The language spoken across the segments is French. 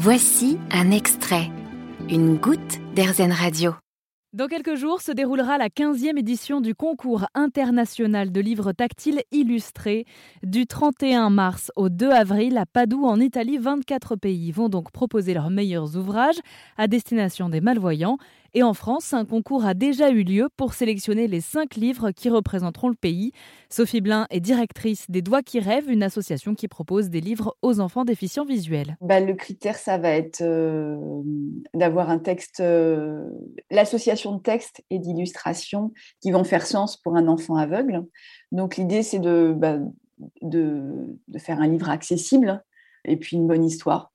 Voici un extrait, une goutte d'Airzen Radio. Dans quelques jours se déroulera la 15e édition du concours international de livres tactiles illustrés. Du 31 mars au 2 avril à Padoue en Italie, 24 pays vont donc proposer leurs meilleurs ouvrages à destination des malvoyants. Et en France, un concours a déjà eu lieu pour sélectionner les cinq livres qui représenteront le pays. Sophie Blin est directrice des Doigts qui rêvent, une association qui propose des livres aux enfants déficients visuels. Bah, le critère, ça va être euh, d'avoir un texte, euh, l'association de texte et d'illustration qui vont faire sens pour un enfant aveugle. Donc l'idée, c'est de, bah, de, de faire un livre accessible et puis une bonne histoire.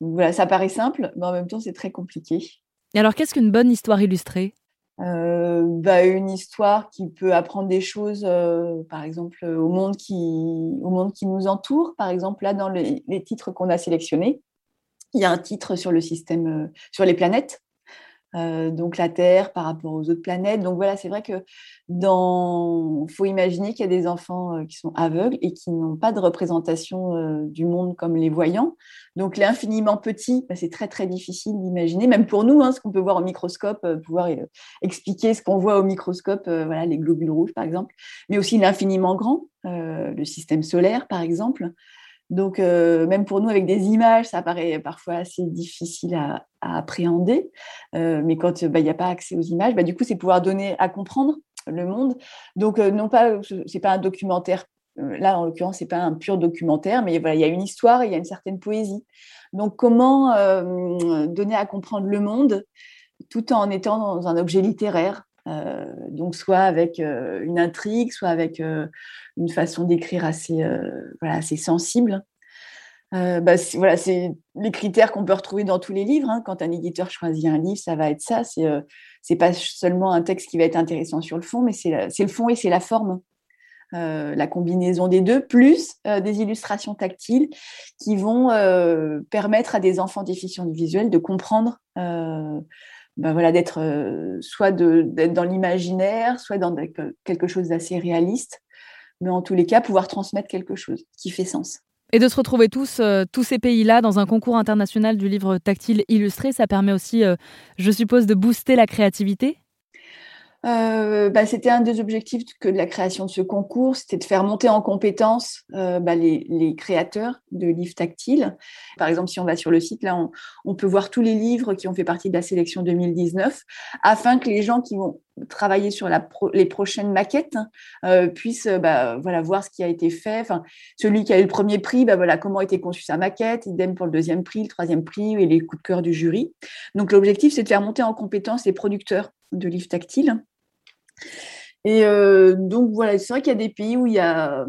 Donc voilà, ça paraît simple, mais en même temps, c'est très compliqué. Et alors, qu'est-ce qu'une bonne histoire illustrée? Euh, bah, une histoire qui peut apprendre des choses, euh, par exemple, au monde, qui, au monde qui nous entoure. Par exemple, là, dans les, titres qu'on a sélectionnés, il y a un titre sur le système, euh, sur les planètes. Euh, donc la Terre par rapport aux autres planètes. Donc voilà, c'est vrai que dans, faut imaginer qu'il y a des enfants euh, qui sont aveugles et qui n'ont pas de représentation euh, du monde comme les voyants. Donc l'infiniment petit, bah, c'est très très difficile d'imaginer, même pour nous, hein, ce qu'on peut voir au microscope, pouvoir expliquer ce qu'on voit au microscope, voilà les globules rouges par exemple, mais aussi l'infiniment grand, le système solaire par exemple. Donc, euh, même pour nous, avec des images, ça paraît parfois assez difficile à, appréhender. Euh, mais quand bah, il n'y a pas accès aux images, bah, du coup, c'est pouvoir donner à comprendre le monde. Donc, euh, non pas, c'est pas un documentaire. Là, en l'occurrence, c'est pas un pur documentaire, mais voilà, il y a une histoire il y a une certaine poésie. Donc, comment donner à comprendre le monde tout en étant dans un objet littéraire? Donc soit avec une intrigue, soit avec une façon d'écrire assez, voilà, assez sensible. Bah, voilà, c'est les critères qu'on peut retrouver dans tous les livres. Hein. Quand un éditeur choisit un livre, ça va être ça. C'est n'est pas seulement un texte qui va être intéressant sur le fond, mais c'est le fond et c'est la forme. la combinaison des deux, plus des illustrations tactiles qui vont permettre à des enfants déficients du visuel de comprendre ben voilà, d'être euh, soit d'être dans l'imaginaire, soit dans quelque chose d'assez réaliste, mais en tous les cas, pouvoir transmettre quelque chose qui fait sens. Et de se retrouver tous, euh, tous ces pays-là dans un concours international du livre tactile illustré, ça permet aussi, euh, je suppose, de booster la créativité? Euh, bah, c'était un des objectifs que de la création de ce concours, c'était de faire monter en compétence euh, bah, les, créateurs de livres tactiles. Par exemple, si on va sur le site, là, on, peut voir tous les livres qui ont fait partie de la sélection 2019, afin que les gens qui vont travailler sur les prochaines maquettes euh, puissent bah, voir ce qui a été fait. Enfin, celui qui a eu le premier prix, voilà, comment a été conçue sa maquette, idem pour le deuxième prix, le troisième prix et les coups de cœur du jury. Donc l'objectif, c'est de faire monter en compétence les producteurs de livres tactiles et euh, donc voilà, c'est vrai qu'il y a des pays où il y a euh,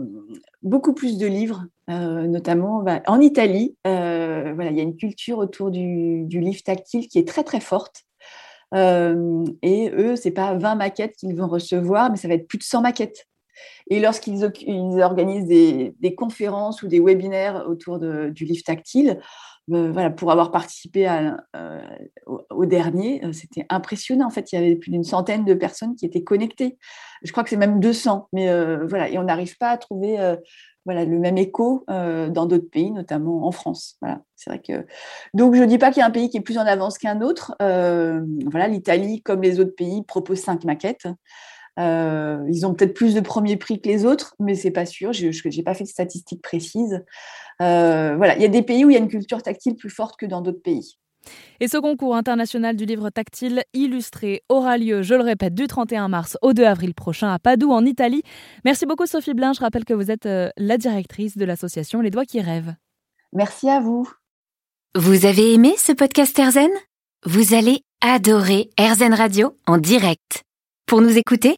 beaucoup plus de livres, euh, notamment bah, en Italie. Voilà, il y a une culture autour du, livre tactile qui est très très forte. Et eux, c'est pas 20 maquettes qu'ils vont recevoir, mais ça va être plus de 100 maquettes. Et lorsqu'ils organisent des, conférences ou des webinaires autour du livre tactile, euh, voilà, pour avoir participé euh, au, dernier, euh, c'était impressionnant. En fait, il y avait plus d'une centaine de personnes qui étaient connectées. Je crois que c'est même 200. Mais voilà, et on n'arrive pas à trouver voilà, le même écho dans d'autres pays, notamment en France. Voilà, c'est vrai que. Donc, je ne dis pas qu'il y a un pays qui est plus en avance qu'un autre. l'Italie, comme les autres pays, propose cinq maquettes. Euh, ils ont peut-être plus de premiers prix que les autres, mais c'est pas sûr. Je n'ai pas fait de statistiques précises. Euh, voilà, il y a des pays où il y a une culture tactile plus forte que dans d'autres pays. Et ce concours international du livre tactile illustré aura lieu, je le répète, du 31 mars au 2 avril prochain à Padoue, en Italie. Merci beaucoup, Sophie Blin. Je rappelle que vous êtes euh, la directrice de l'association Les Doigts qui rêvent. Merci à vous. Vous avez aimé ce podcast Erzen Vous allez adorer Erzen Radio en direct. Pour nous écouter,